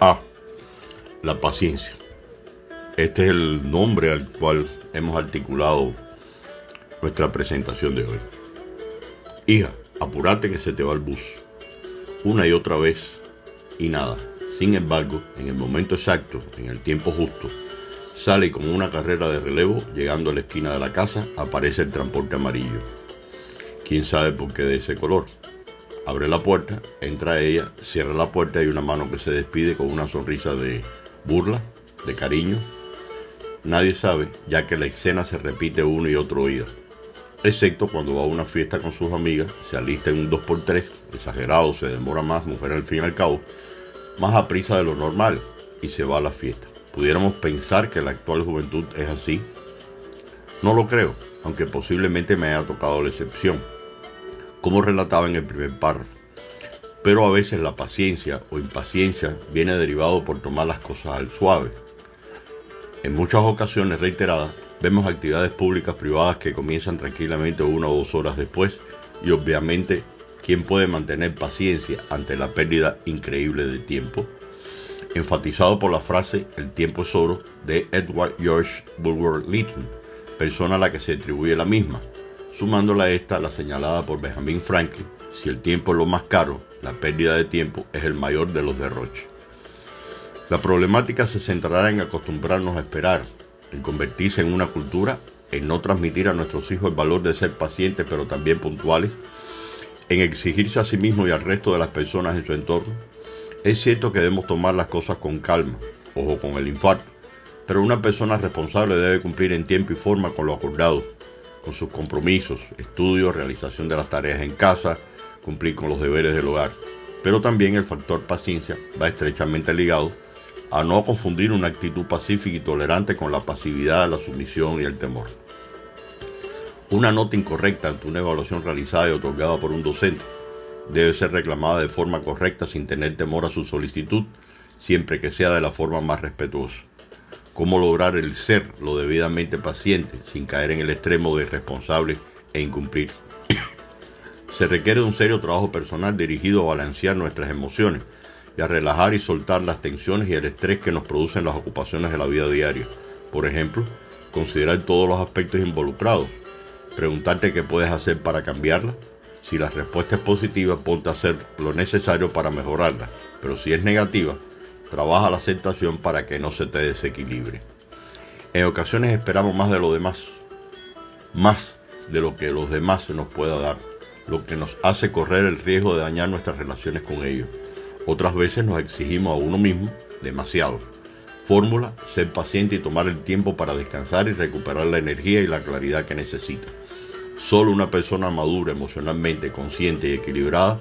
A. La paciencia. Este es el nombre al cual hemos articulado nuestra presentación de hoy. Hija, apúrate que se te va el bus. Una y otra vez y nada. Sin embargo, en el momento exacto, en el tiempo justo, sale como una carrera de relevo, llegando a la esquina de la casa, aparece el transporte amarillo. ¿Quién sabe por qué de ese color? Abre la puerta, entra ella, cierra la puerta y una mano que se despide con una sonrisa de burla, de cariño. Nadie sabe, ya que la escena se repite uno y otro oído. Excepto cuando va a una fiesta con sus amigas, se alista en un 2x3, exagerado, se demora más, mujer al fin y al cabo, más a prisa de lo normal, y se va a la fiesta. ¿Pudiéramos pensar que la actual juventud es así? No lo creo, aunque posiblemente me haya tocado la excepción como relataba en el primer párrafo. Pero a veces la paciencia o impaciencia viene derivado por tomar las cosas al suave. En muchas ocasiones reiteradas, vemos actividades públicas privadas que comienzan tranquilamente una o dos horas después y obviamente, ¿quién puede mantener paciencia ante la pérdida increíble de tiempo? Enfatizado por la frase El tiempo es oro de Edward George Bulwer Lytton, persona a la que se atribuye la misma, Sumándola a esta, la señalada por Benjamin Franklin, si el tiempo es lo más caro, la pérdida de tiempo es el mayor de los derroches. La problemática se centrará en acostumbrarnos a esperar, en convertirse en una cultura, en no transmitir a nuestros hijos el valor de ser pacientes pero también puntuales, en exigirse a sí mismo y al resto de las personas en su entorno. Es cierto que debemos tomar las cosas con calma, ojo con el infarto, pero una persona responsable debe cumplir en tiempo y forma con lo acordado con sus compromisos, estudios, realización de las tareas en casa, cumplir con los deberes del hogar. Pero también el factor paciencia va estrechamente ligado a no confundir una actitud pacífica y tolerante con la pasividad, la sumisión y el temor. Una nota incorrecta ante una evaluación realizada y otorgada por un docente debe ser reclamada de forma correcta sin tener temor a su solicitud, siempre que sea de la forma más respetuosa cómo lograr el ser lo debidamente paciente sin caer en el extremo de irresponsable e incumplir. Se requiere un serio trabajo personal dirigido a balancear nuestras emociones y a relajar y soltar las tensiones y el estrés que nos producen las ocupaciones de la vida diaria. Por ejemplo, considerar todos los aspectos involucrados, preguntarte qué puedes hacer para cambiarla. Si la respuesta es positiva, ponte a hacer lo necesario para mejorarla, pero si es negativa, Trabaja la aceptación para que no se te desequilibre. En ocasiones esperamos más de lo demás, más de lo que los demás se nos pueda dar, lo que nos hace correr el riesgo de dañar nuestras relaciones con ellos. Otras veces nos exigimos a uno mismo demasiado. Fórmula, ser paciente y tomar el tiempo para descansar y recuperar la energía y la claridad que necesita. Solo una persona madura, emocionalmente consciente y equilibrada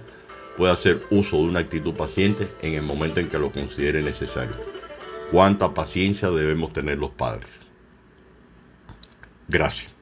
puede hacer uso de una actitud paciente en el momento en que lo considere necesario. ¿Cuánta paciencia debemos tener los padres? Gracias.